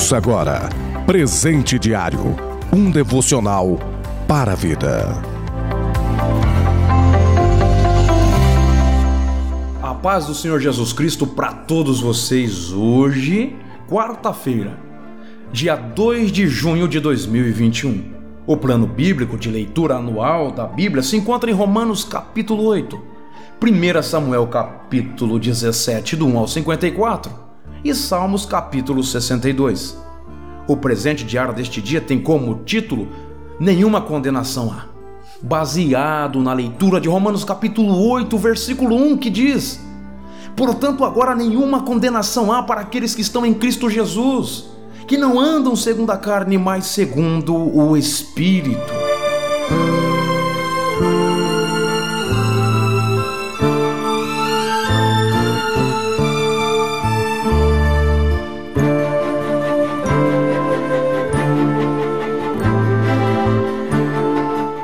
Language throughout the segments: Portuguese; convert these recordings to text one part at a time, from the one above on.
Ouça agora Presente Diário um devocional para a vida. A paz do Senhor Jesus Cristo para todos vocês hoje, quarta-feira, dia 2 de junho de 2021. O plano bíblico de leitura anual da Bíblia se encontra em Romanos capítulo 8, 1 Samuel capítulo 17, do 1 ao 54 e Salmos capítulo 62. O presente diário deste dia tem como título Nenhuma condenação há, baseado na leitura de Romanos capítulo 8, versículo 1, que diz: Portanto, agora nenhuma condenação há para aqueles que estão em Cristo Jesus que não andam segundo a carne, mas segundo o Espírito.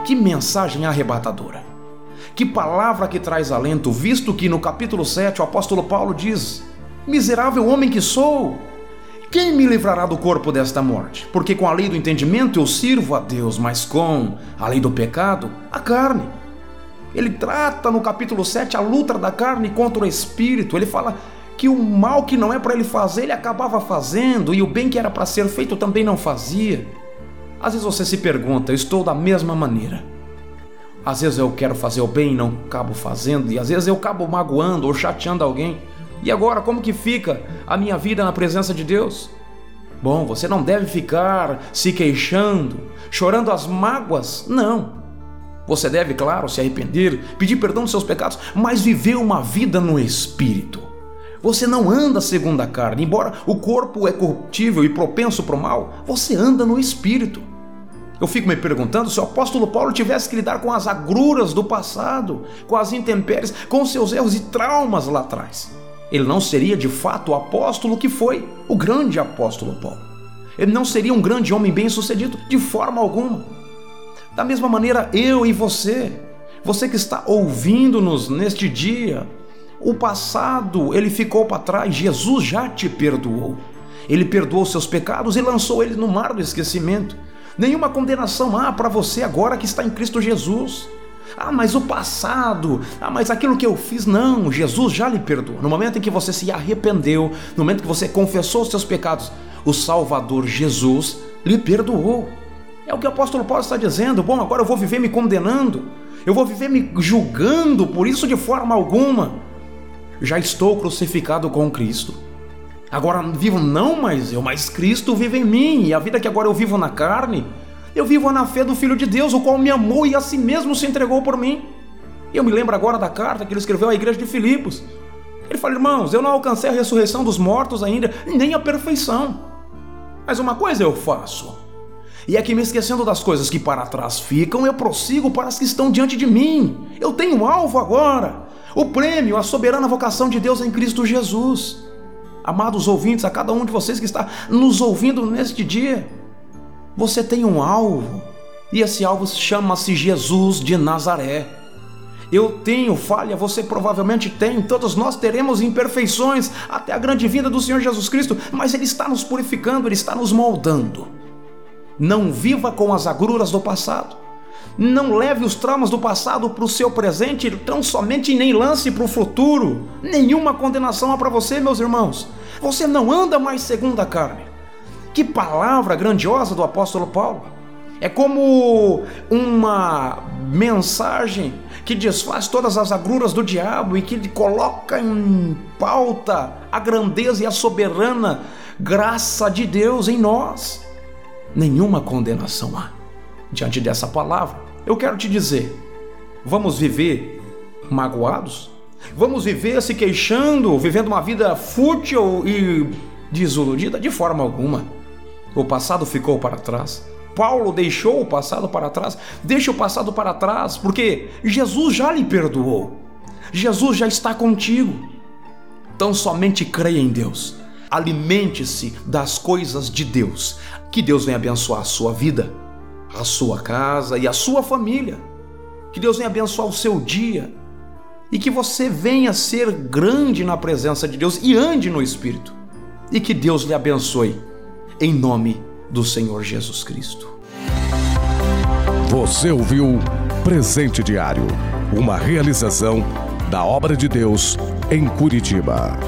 Que mensagem arrebatadora! Que palavra que traz alento, visto que no capítulo 7 o apóstolo Paulo diz: Miserável homem que sou! Quem me livrará do corpo desta morte? Porque com a lei do entendimento eu sirvo a Deus, mas com a lei do pecado, a carne. Ele trata no capítulo 7 a luta da carne contra o espírito. Ele fala que o mal que não é para ele fazer, ele acabava fazendo, e o bem que era para ser feito também não fazia. Às vezes você se pergunta, estou da mesma maneira. Às vezes eu quero fazer o bem e não acabo fazendo, e às vezes eu acabo magoando ou chateando alguém. E agora, como que fica a minha vida na presença de Deus? Bom, você não deve ficar se queixando, chorando as mágoas, não. Você deve, claro, se arrepender, pedir perdão dos seus pecados, mas viver uma vida no espírito. Você não anda segundo a carne, embora o corpo é corruptível e propenso para o mal, você anda no espírito. Eu fico me perguntando se o apóstolo Paulo tivesse que lidar com as agruras do passado, com as intempéries, com seus erros e traumas lá atrás ele não seria de fato o apóstolo que foi, o grande apóstolo Paulo. Ele não seria um grande homem bem-sucedido de forma alguma. Da mesma maneira, eu e você, você que está ouvindo-nos neste dia, o passado ele ficou para trás, Jesus já te perdoou. Ele perdoou seus pecados e lançou ele no mar do esquecimento. Nenhuma condenação há para você agora que está em Cristo Jesus. Ah, mas o passado, ah, mas aquilo que eu fiz, não, Jesus já lhe perdoou. No momento em que você se arrependeu, no momento que você confessou os seus pecados, o Salvador Jesus lhe perdoou. É o que o apóstolo Paulo está dizendo. Bom, agora eu vou viver me condenando, eu vou viver me julgando por isso de forma alguma. Já estou crucificado com Cristo. Agora vivo não mais eu, mas Cristo vive em mim, e a vida que agora eu vivo na carne, eu vivo na fé do Filho de Deus, o qual me amou e a si mesmo se entregou por mim. Eu me lembro agora da carta que ele escreveu à igreja de Filipos. Ele fala, irmãos, eu não alcancei a ressurreição dos mortos ainda, nem a perfeição. Mas uma coisa eu faço. E é que me esquecendo das coisas que para trás ficam, eu prossigo para as que estão diante de mim. Eu tenho alvo agora. O prêmio, a soberana vocação de Deus em Cristo Jesus. Amados ouvintes, a cada um de vocês que está nos ouvindo neste dia, você tem um alvo, e esse alvo chama-se Jesus de Nazaré. Eu tenho falha, você provavelmente tem, todos nós teremos imperfeições até a grande vinda do Senhor Jesus Cristo, mas Ele está nos purificando, Ele está nos moldando. Não viva com as agruras do passado. Não leve os traumas do passado para o seu presente, tão somente nem lance para o futuro. Nenhuma condenação há para você, meus irmãos. Você não anda mais segundo a carne. Que palavra grandiosa do apóstolo Paulo! É como uma mensagem que desfaz todas as agruras do diabo e que coloca em pauta a grandeza e a soberana graça de Deus em nós. Nenhuma condenação há. Diante dessa palavra, eu quero te dizer: vamos viver magoados? Vamos viver se queixando, vivendo uma vida fútil e desiludida? De forma alguma. O passado ficou para trás. Paulo deixou o passado para trás. Deixa o passado para trás, porque Jesus já lhe perdoou. Jesus já está contigo. Então somente creia em Deus. Alimente-se das coisas de Deus. Que Deus venha abençoar a sua vida, a sua casa e a sua família. Que Deus venha abençoar o seu dia e que você venha ser grande na presença de Deus e ande no Espírito. E que Deus lhe abençoe, em nome do Senhor Jesus Cristo. Você ouviu Presente Diário, uma realização da obra de Deus em Curitiba.